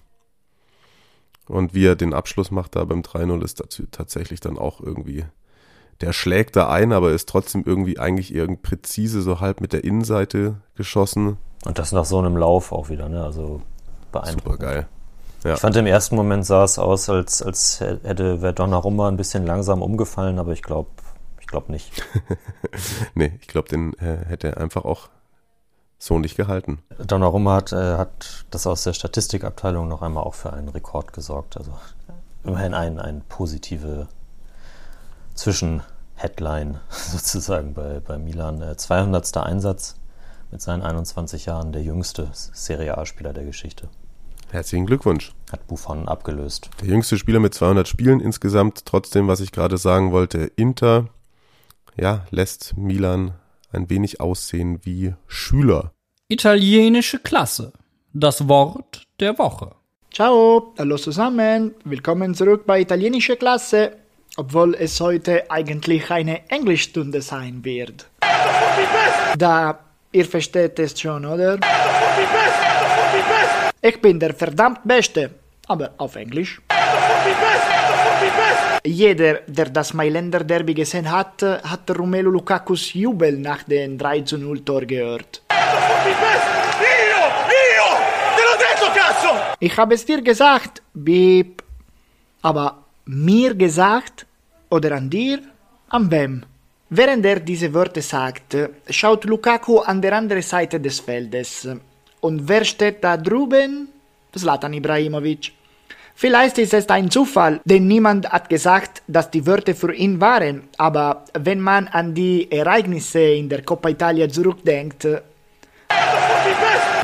Und wie er den Abschluss macht da beim 3-0 ist dazu tatsächlich dann auch irgendwie, der schlägt da ein, aber ist trotzdem irgendwie eigentlich irgendwie präzise so halb mit der Innenseite geschossen. Und das nach so einem Lauf auch wieder, ne? Also beeindruckend. Super geil. Ja. Ich fand im ersten Moment sah es aus, als, als hätte Verdonarumma ein bisschen langsam umgefallen, aber ich glaube ich glaub nicht. nee, ich glaube, den äh, hätte er einfach auch so nicht gehalten. Donnarumma hat, äh, hat das aus der Statistikabteilung noch einmal auch für einen Rekord gesorgt. Also immerhin ein, ein positive Zwischenheadline sozusagen bei, bei Milan. Äh, 200. Einsatz mit seinen 21 Jahren, der jüngste Serie A-Spieler der Geschichte. Herzlichen Glückwunsch. Hat Buffon abgelöst. Der jüngste Spieler mit 200 Spielen insgesamt. Trotzdem, was ich gerade sagen wollte, Inter, ja, lässt Milan ein wenig aussehen wie Schüler. Italienische Klasse. Das Wort der Woche. Ciao, hallo zusammen, willkommen zurück bei Italienische Klasse, obwohl es heute eigentlich eine Englischstunde sein wird. Da, ihr versteht es schon, oder? Ich bin der verdammt Beste, aber auf Englisch. Jeder, der das Mailänder Derby gesehen hat, hat Romelu Lukakus Jubel nach dem 3 zu 0 Tor gehört. Ich habe es dir gesagt, Beep. Aber mir gesagt oder an dir? An wem? Während er diese Worte sagt, schaut Lukaku an der anderen Seite des Feldes. Und wer steht da drüben? Zlatan Ibrahimovic. Vielleicht ist es ein Zufall, denn niemand hat gesagt, dass die Wörter für ihn waren, aber wenn man an die Ereignisse in der Coppa Italia zurückdenkt,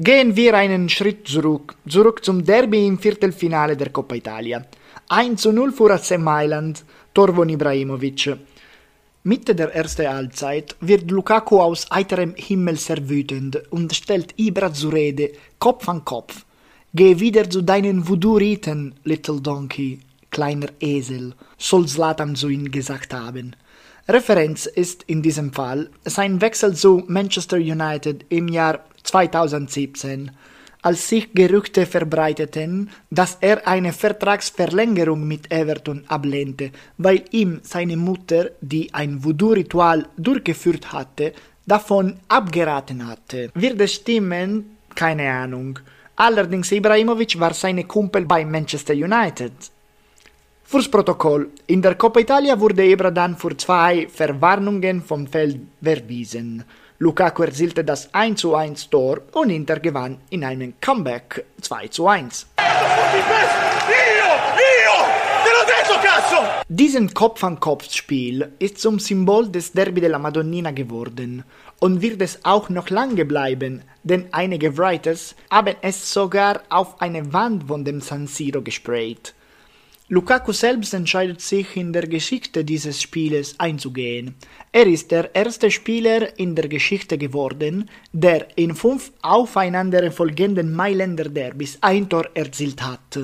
Gehen wir einen Schritt zurück, zurück zum Derby im Viertelfinale der Coppa Italia. 1 zu 0 für AC Mailand, Tor von Ibrahimovic. Mitte der ersten Halbzeit wird Lukaku aus heiterem Himmel sehr wütend und stellt Ibra zur Rede, Kopf an Kopf. Geh wieder zu deinen Voodoo-Riten, Little Donkey, kleiner Esel, soll Zlatan zu ihm gesagt haben. Referenz ist in diesem Fall sein Wechsel zu Manchester United im Jahr 2017, als sich Gerüchte verbreiteten, dass er eine Vertragsverlängerung mit Everton ablehnte, weil ihm seine Mutter, die ein Voodoo-Ritual durchgeführt hatte, davon abgeraten hatte. Wird es stimmen? Keine Ahnung. Allerdings Ibrahimovic war seine Kumpel bei Manchester United. Fürs Protokoll. In der Coppa Italia wurde Ibra dann für zwei Verwarnungen vom Feld verwiesen. Lukaku erzielte das 1 zu 1 Tor und Inter gewann in einem Comeback 2 zu 1. Diesen Kopf-an-Kopf-Spiel ist zum Symbol des Derby della Madonnina geworden und wird es auch noch lange bleiben, denn einige Writers haben es sogar auf eine Wand von dem San Siro gesprayt. Lukaku selbst entscheidet sich in der Geschichte dieses Spieles einzugehen. Er ist der erste Spieler in der Geschichte geworden, der in fünf aufeinander folgenden Mailänder Derbys ein Tor erzielt hat.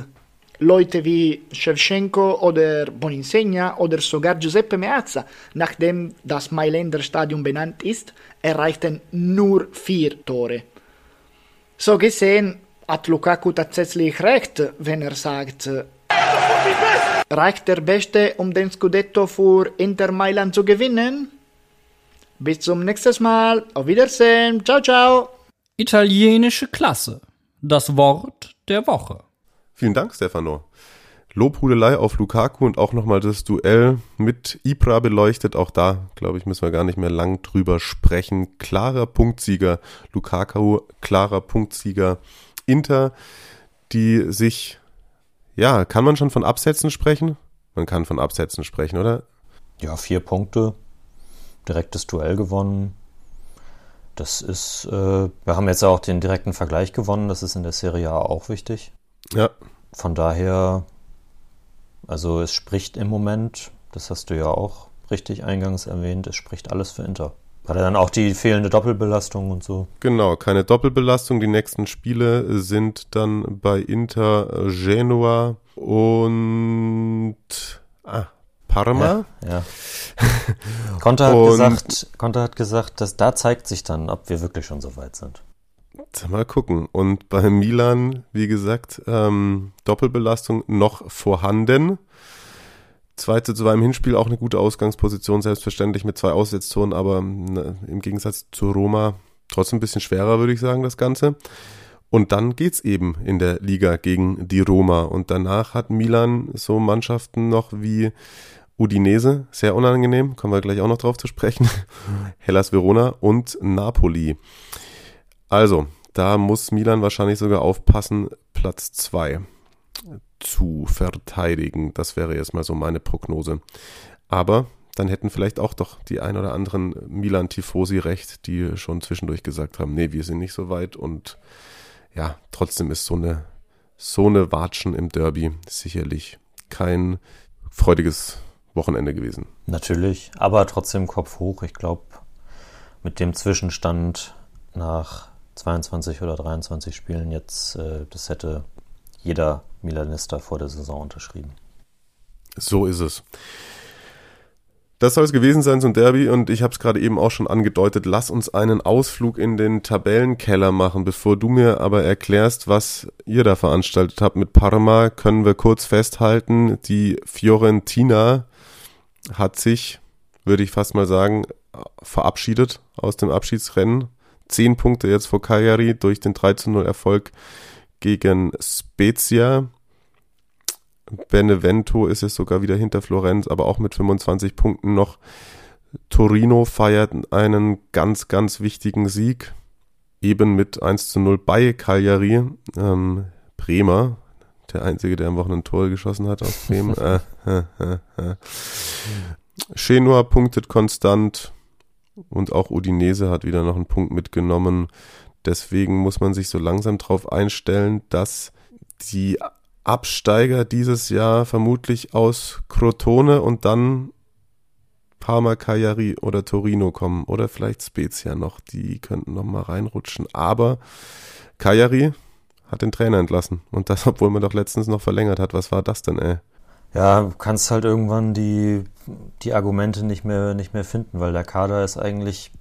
Leute wie Shevchenko oder Boninsegna oder sogar Giuseppe Meazza, nachdem das Mailänder Stadion benannt ist, erreichten nur vier Tore. So gesehen hat Lukaku tatsächlich recht, wenn er sagt, Reicht der Beste, um den Scudetto für Inter Mailand zu gewinnen? Bis zum nächsten Mal. Auf Wiedersehen. Ciao, ciao. Italienische Klasse. Das Wort der Woche. Vielen Dank, Stefano. Lobhudelei auf Lukaku und auch nochmal das Duell mit Ibra beleuchtet. Auch da, glaube ich, müssen wir gar nicht mehr lang drüber sprechen. Klarer Punktsieger Lukaku, klarer Punktsieger Inter, die sich ja, kann man schon von Absätzen sprechen? Man kann von Absätzen sprechen, oder? Ja, vier Punkte, direktes Duell gewonnen. Das ist, äh, wir haben jetzt auch den direkten Vergleich gewonnen, das ist in der Serie A auch wichtig. Ja. Von daher, also es spricht im Moment, das hast du ja auch richtig eingangs erwähnt, es spricht alles für Inter. Weil dann auch die fehlende Doppelbelastung und so. Genau, keine Doppelbelastung. Die nächsten Spiele sind dann bei Inter Genua und ah, Parma. Ja. ja. Conte, hat gesagt, Conte hat gesagt, dass da zeigt sich dann, ob wir wirklich schon so weit sind. Mal gucken. Und bei Milan, wie gesagt, ähm, Doppelbelastung noch vorhanden. Zweite zu im Hinspiel auch eine gute Ausgangsposition, selbstverständlich mit zwei Aussetztoren, aber ne, im Gegensatz zu Roma trotzdem ein bisschen schwerer, würde ich sagen, das Ganze. Und dann geht's eben in der Liga gegen die Roma. Und danach hat Milan so Mannschaften noch wie Udinese, sehr unangenehm, kommen wir gleich auch noch drauf zu sprechen. Hellas Verona und Napoli. Also, da muss Milan wahrscheinlich sogar aufpassen, Platz zwei zu verteidigen. Das wäre jetzt mal so meine Prognose. Aber dann hätten vielleicht auch doch die ein oder anderen Milan-Tifosi recht, die schon zwischendurch gesagt haben, nee, wir sind nicht so weit und ja, trotzdem ist so eine, so eine Watschen im Derby sicherlich kein freudiges Wochenende gewesen. Natürlich, aber trotzdem Kopf hoch. Ich glaube, mit dem Zwischenstand nach 22 oder 23 Spielen jetzt, äh, das hätte jeder Milanista vor der Saison unterschrieben. So ist es. Das soll es gewesen sein zum Derby und ich habe es gerade eben auch schon angedeutet. Lass uns einen Ausflug in den Tabellenkeller machen. Bevor du mir aber erklärst, was ihr da veranstaltet habt mit Parma, können wir kurz festhalten, die Fiorentina hat sich, würde ich fast mal sagen, verabschiedet aus dem Abschiedsrennen. Zehn Punkte jetzt vor Cagliari durch den 3 0 Erfolg gegen Spezia. Benevento ist es sogar wieder hinter Florenz, aber auch mit 25 Punkten noch. Torino feiert einen ganz, ganz wichtigen Sieg. Eben mit 1 zu 0 bei Cagliari. Ähm, Bremer, der Einzige, der am Wochenende Tore geschossen hat aus Bremen. äh, äh, äh, Genua punktet konstant und auch Udinese hat wieder noch einen Punkt mitgenommen. Deswegen muss man sich so langsam darauf einstellen, dass die Absteiger dieses Jahr vermutlich aus Crotone und dann Parma, Cagliari oder Torino kommen oder vielleicht Spezia noch, die könnten noch mal reinrutschen. Aber Cagliari hat den Trainer entlassen und das, obwohl man doch letztens noch verlängert hat. Was war das denn, ey? Ja, kannst halt irgendwann die, die Argumente nicht mehr, nicht mehr finden, weil der Kader ist eigentlich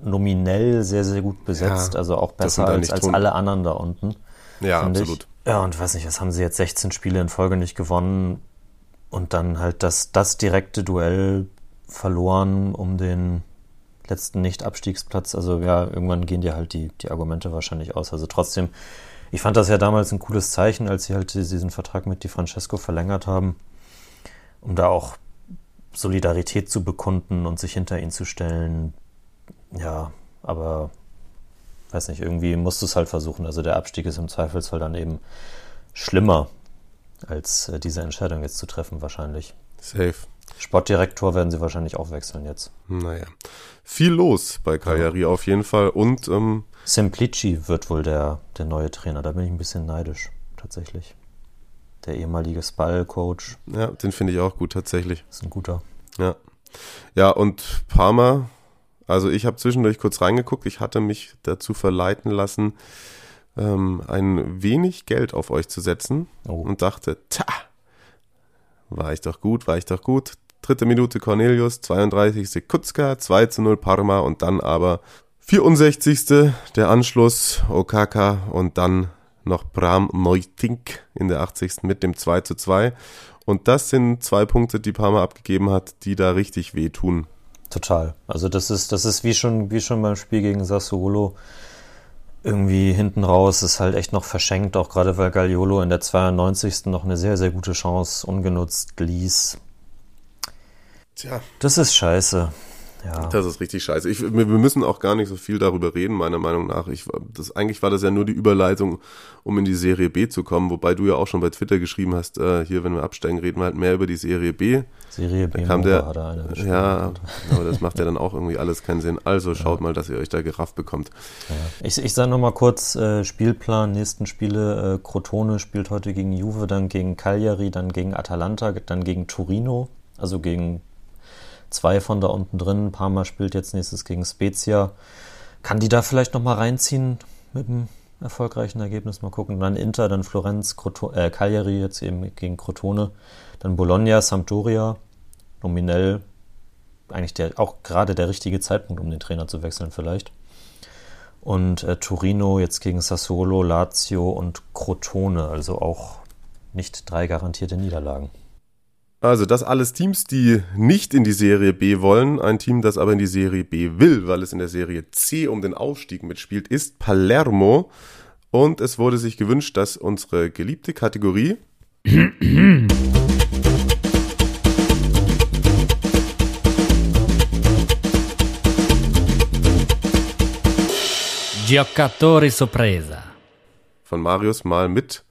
nominell sehr, sehr gut besetzt, ja, also auch besser als, als alle anderen da unten. Ja, absolut. Ich. Ja, und weiß nicht, was haben sie jetzt 16 Spiele in Folge nicht gewonnen und dann halt das, das direkte Duell verloren um den letzten Nicht-Abstiegsplatz. Also ja, irgendwann gehen dir halt die, die Argumente wahrscheinlich aus. Also trotzdem, ich fand das ja damals ein cooles Zeichen, als sie halt diesen Vertrag mit Di Francesco verlängert haben, um da auch Solidarität zu bekunden und sich hinter ihn zu stellen. Ja, aber weiß nicht, irgendwie musst du es halt versuchen. Also der Abstieg ist im Zweifelsfall dann eben schlimmer, als äh, diese Entscheidung jetzt zu treffen, wahrscheinlich. Safe. Sportdirektor werden sie wahrscheinlich auch wechseln jetzt. Naja. Viel los bei Cagliari ja. auf jeden Fall. Und ähm, Semplici wird wohl der, der neue Trainer. Da bin ich ein bisschen neidisch, tatsächlich. Der ehemalige Spall-Coach. Ja, den finde ich auch gut, tatsächlich. Ist ein guter. Ja. Ja, und Parma also ich habe zwischendurch kurz reingeguckt. Ich hatte mich dazu verleiten lassen, ähm, ein wenig Geld auf euch zu setzen oh. und dachte, ta, war ich doch gut, war ich doch gut. Dritte Minute Cornelius, 32. Kutzka, 2 zu 0 Parma und dann aber 64. der Anschluss Okaka und dann noch Bram Neutink in der 80. mit dem 2 zu 2. Und das sind zwei Punkte, die Parma abgegeben hat, die da richtig wehtun. Total. Also das ist, das ist wie schon, wie schon beim Spiel gegen Sassuolo. Irgendwie hinten raus ist halt echt noch verschenkt, auch gerade weil Gagliolo in der 92. noch eine sehr, sehr gute Chance ungenutzt ließ. Tja. Das ist scheiße. Ja. Das ist richtig scheiße. Ich, wir müssen auch gar nicht so viel darüber reden, meiner Meinung nach. Ich, das, eigentlich war das ja nur die Überleitung, um in die Serie B zu kommen, wobei du ja auch schon bei Twitter geschrieben hast, äh, hier, wenn wir absteigen, reden wir halt mehr über die Serie B. Serie B da kam der, er eine Ja, aber das macht ja dann auch irgendwie alles keinen Sinn. Also schaut ja. mal, dass ihr euch da gerafft bekommt. Ja. Ich, ich sage nochmal kurz, äh, Spielplan, nächsten Spiele, äh, Crotone spielt heute gegen Juve, dann gegen Cagliari, dann gegen Atalanta, dann gegen Torino, also gegen zwei von da unten drin. Parma spielt jetzt nächstes gegen Spezia. Kann die da vielleicht nochmal reinziehen mit einem erfolgreichen Ergebnis? Mal gucken. Dann Inter, dann Florenz, Croto äh, Cagliari jetzt eben gegen Crotone. Dann Bologna, Sampdoria. Nominell eigentlich der, auch gerade der richtige Zeitpunkt, um den Trainer zu wechseln vielleicht. Und äh, Torino jetzt gegen Sassuolo, Lazio und Crotone. Also auch nicht drei garantierte Niederlagen. Also das alles Teams, die nicht in die Serie B wollen. Ein Team, das aber in die Serie B will, weil es in der Serie C um den Aufstieg mitspielt, ist Palermo. Und es wurde sich gewünscht, dass unsere geliebte Kategorie Giocatori Sorpresa von Marius mal mit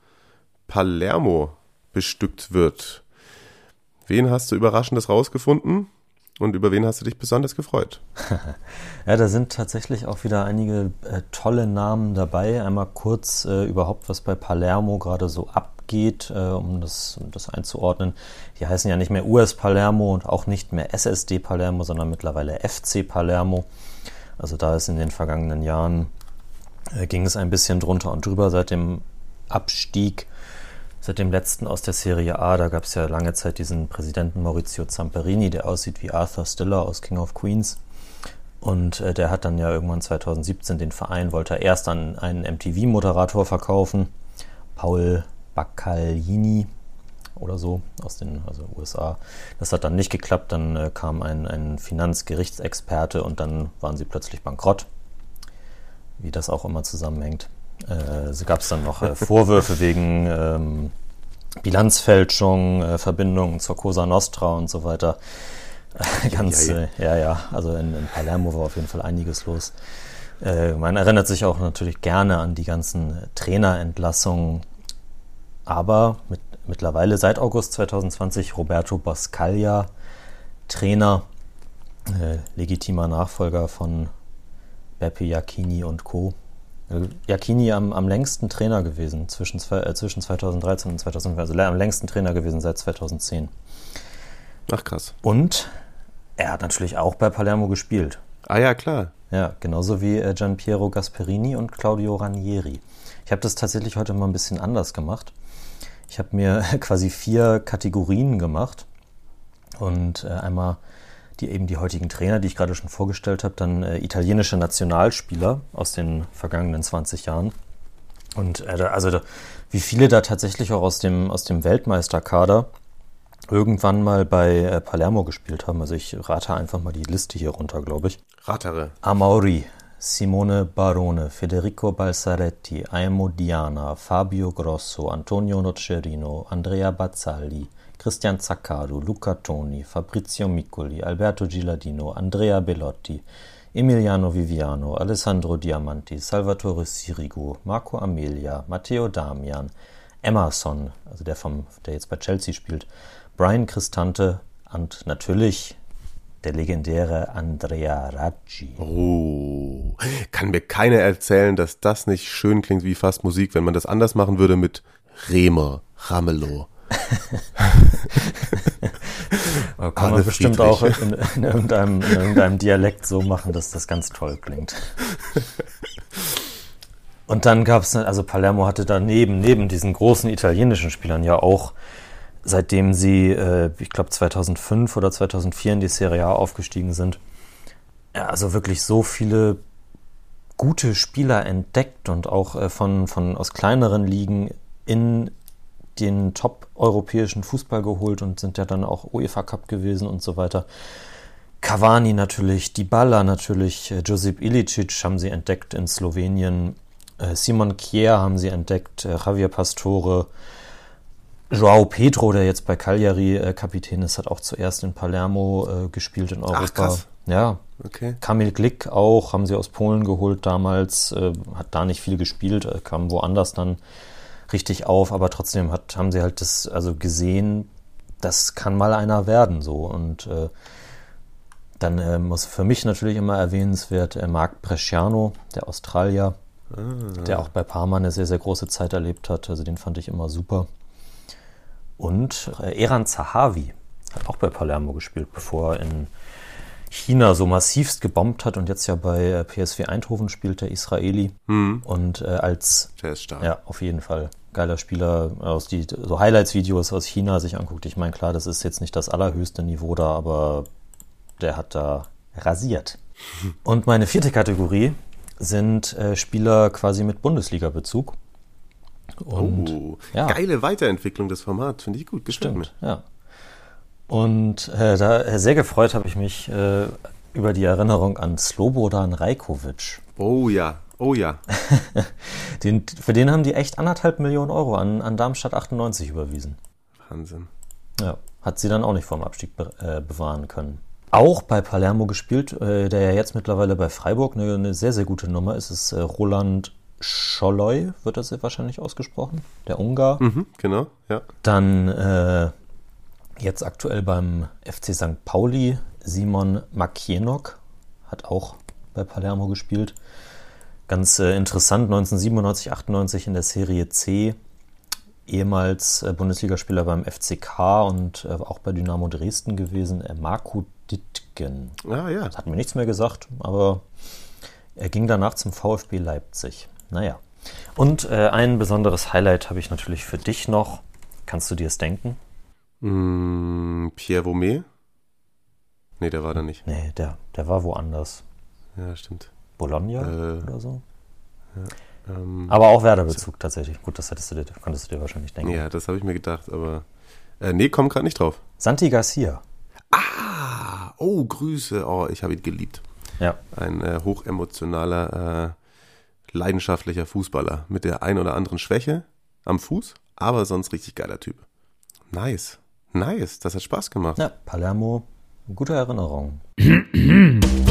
Palermo bestückt wird. Wen hast du Überraschendes rausgefunden? Und über wen hast du dich besonders gefreut? ja, da sind tatsächlich auch wieder einige äh, tolle Namen dabei. Einmal kurz äh, überhaupt, was bei Palermo gerade so abgeht, äh, um, das, um das einzuordnen. Die heißen ja nicht mehr US Palermo und auch nicht mehr SSD Palermo, sondern mittlerweile FC Palermo. Also da ist in den vergangenen Jahren äh, ging es ein bisschen drunter und drüber seit dem Abstieg. Seit dem letzten aus der Serie A, da gab es ja lange Zeit diesen Präsidenten Maurizio Zamperini, der aussieht wie Arthur Stiller aus King of Queens. Und äh, der hat dann ja irgendwann 2017 den Verein, wollte er erst an einen MTV-Moderator verkaufen, Paul Baccaglini oder so aus den also USA. Das hat dann nicht geklappt, dann äh, kam ein, ein Finanzgerichtsexperte und dann waren sie plötzlich bankrott. Wie das auch immer zusammenhängt. Äh, so gab es dann noch äh, Vorwürfe wegen ähm, Bilanzfälschung, äh, Verbindungen zur Cosa Nostra und so weiter. Ganz, äh, ja, ja, also in, in, Palermo war auf jeden Fall einiges los. Äh, man erinnert sich auch natürlich gerne an die ganzen Trainerentlassungen, aber mit, mittlerweile seit August 2020 Roberto Bascaglia, Trainer, äh, legitimer Nachfolger von Beppe Jacchini und Co. Jacchini am, am längsten Trainer gewesen, zwischen, äh, zwischen 2013 und 2005, also am längsten Trainer gewesen seit 2010. Ach krass. Und er hat natürlich auch bei Palermo gespielt. Ah ja, klar. Ja, genauso wie äh, Gian Piero Gasperini und Claudio Ranieri. Ich habe das tatsächlich heute mal ein bisschen anders gemacht. Ich habe mir quasi vier Kategorien gemacht und äh, einmal die eben die heutigen Trainer, die ich gerade schon vorgestellt habe, dann äh, italienische Nationalspieler aus den vergangenen 20 Jahren. Und äh, da, also da, wie viele da tatsächlich auch aus dem, aus dem Weltmeisterkader irgendwann mal bei äh, Palermo gespielt haben. Also ich rate einfach mal die Liste hier runter, glaube ich. Ratere. Amauri, Simone Barone, Federico Balsaretti, Aimo Diana, Fabio Grosso, Antonio Nocerino, Andrea Bazzali, Christian Zaccardo, Luca Toni, Fabrizio Miccoli, Alberto Giladino, Andrea Bellotti, Emiliano Viviano, Alessandro Diamanti, Salvatore Sirigu, Marco Amelia, Matteo Damian, Emerson, also der, vom, der jetzt bei Chelsea spielt, Brian Cristante und natürlich der legendäre Andrea Raggi. Oh, kann mir keiner erzählen, dass das nicht schön klingt wie fast Musik, wenn man das anders machen würde mit Remer, Ramelow, kann Arne man bestimmt auch in, in, irgendeinem, in irgendeinem Dialekt so machen, dass das ganz toll klingt. Und dann gab es, also Palermo hatte daneben, neben diesen großen italienischen Spielern ja auch, seitdem sie, äh, ich glaube 2005 oder 2004 in die Serie A aufgestiegen sind, ja, also wirklich so viele gute Spieler entdeckt und auch äh, von, von aus kleineren Ligen in den top-europäischen Fußball geholt und sind ja dann auch UEFA Cup gewesen und so weiter. Cavani natürlich, Dybala natürlich, äh, Josip Ilicic haben sie entdeckt in Slowenien, äh, Simon Kier haben sie entdeckt, äh, Javier Pastore, Joao Pedro, der jetzt bei Cagliari Kapitän ist, hat auch zuerst in Palermo gespielt in Europa. Ach, krass. Ja. Okay. Kamil Glick auch, haben sie aus Polen geholt damals, hat da nicht viel gespielt, kam woanders dann richtig auf, aber trotzdem hat, haben sie halt das also gesehen, das kann mal einer werden so und äh, dann äh, muss für mich natürlich immer erwähnenswert äh, Marc Bresciano, der Australier, ah. der auch bei Parma eine sehr, sehr große Zeit erlebt hat. Also den fand ich immer super. Und äh, Eran Zahavi hat auch bei Palermo gespielt, bevor er in China so massivst gebombt hat und jetzt ja bei äh, PSV Eindhoven spielt, der Israeli. Mhm. Und äh, als. Der ist stark. Ja, auf jeden Fall geiler Spieler aus die so Highlights-Videos aus China sich anguckt. Ich meine, klar, das ist jetzt nicht das allerhöchste Niveau da, aber der hat da rasiert. Und meine vierte Kategorie sind äh, Spieler quasi mit Bundesliga-Bezug. Und, oh, ja. geile Weiterentwicklung des Formats, finde ich gut. Gefällt Stimmt, ja. Und äh, da äh, sehr gefreut habe ich mich äh, über die Erinnerung an Slobodan Rajkovic. Oh ja, Oh ja. den, für den haben die echt anderthalb Millionen Euro an, an Darmstadt 98 überwiesen. Wahnsinn. Ja, hat sie dann auch nicht vom Abstieg be äh, bewahren können. Auch bei Palermo gespielt, äh, der ja jetzt mittlerweile bei Freiburg eine, eine sehr, sehr gute Nummer ist, ist äh, Roland Scholloy, wird das wahrscheinlich ausgesprochen, der Ungar. Mhm, genau, ja. Dann äh, jetzt aktuell beim FC St. Pauli Simon Makienok, hat auch bei Palermo gespielt. Ganz äh, interessant, 1997, 98 in der Serie C, ehemals äh, Bundesligaspieler beim FCK und äh, auch bei Dynamo Dresden gewesen, äh, Marco Dittgen. Ah, ja. Das hat mir nichts mehr gesagt, aber er ging danach zum VfB Leipzig. Naja. Und äh, ein besonderes Highlight habe ich natürlich für dich noch. Kannst du dir es denken? Mm, Pierre Vaumet? Nee, der war da nicht. Nee, der, der war woanders. Ja, stimmt. Bologna Äh, oder so. Ähm, Aber auch Werder-Bezug tatsächlich. Gut, das hättest du dir, konntest du dir wahrscheinlich denken. ja, das habe ich mir gedacht, aber. Äh, nee, komm gerade nicht drauf. Santi Garcia. Ah, oh, Grüße. Oh, ich habe ihn geliebt. Ja, Ein äh, hochemotionaler, äh, leidenschaftlicher Fußballer mit der ein oder anderen Schwäche am Fuß, aber sonst richtig geiler Typ. Nice. Nice. Das hat Spaß gemacht. ja Palermo. Gute Erinnerung.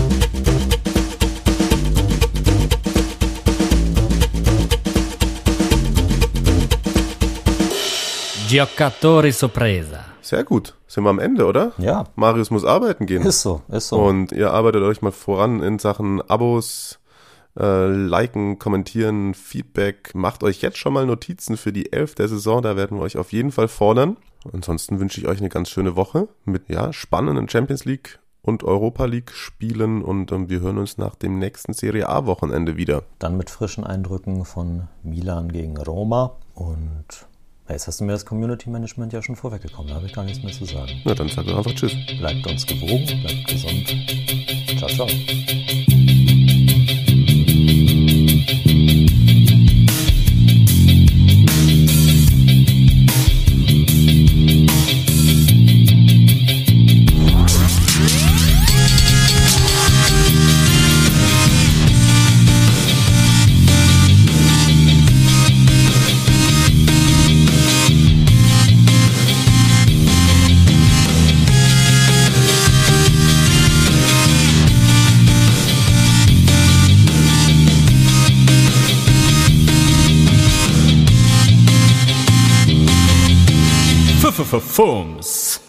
Giocatori Sorpresa. Sehr gut. Sind wir am Ende, oder? Ja, Marius muss arbeiten gehen. ist so, ist so. Und ihr arbeitet euch mal voran in Sachen Abos, äh, liken, kommentieren, Feedback. Macht euch jetzt schon mal Notizen für die Elf der Saison. Da werden wir euch auf jeden Fall fordern. Ansonsten wünsche ich euch eine ganz schöne Woche mit ja, spannenden Champions League und Europa League Spielen. Und ähm, wir hören uns nach dem nächsten Serie A Wochenende wieder. Dann mit frischen Eindrücken von Milan gegen Roma. Und jetzt hast du mir das Community Management ja schon vorweggekommen. Da habe ich gar nichts mehr zu sagen. Na, dann sag doch einfach Tschüss. Bleibt uns gewogen, bleibt gesund. Ciao, ciao. for forms.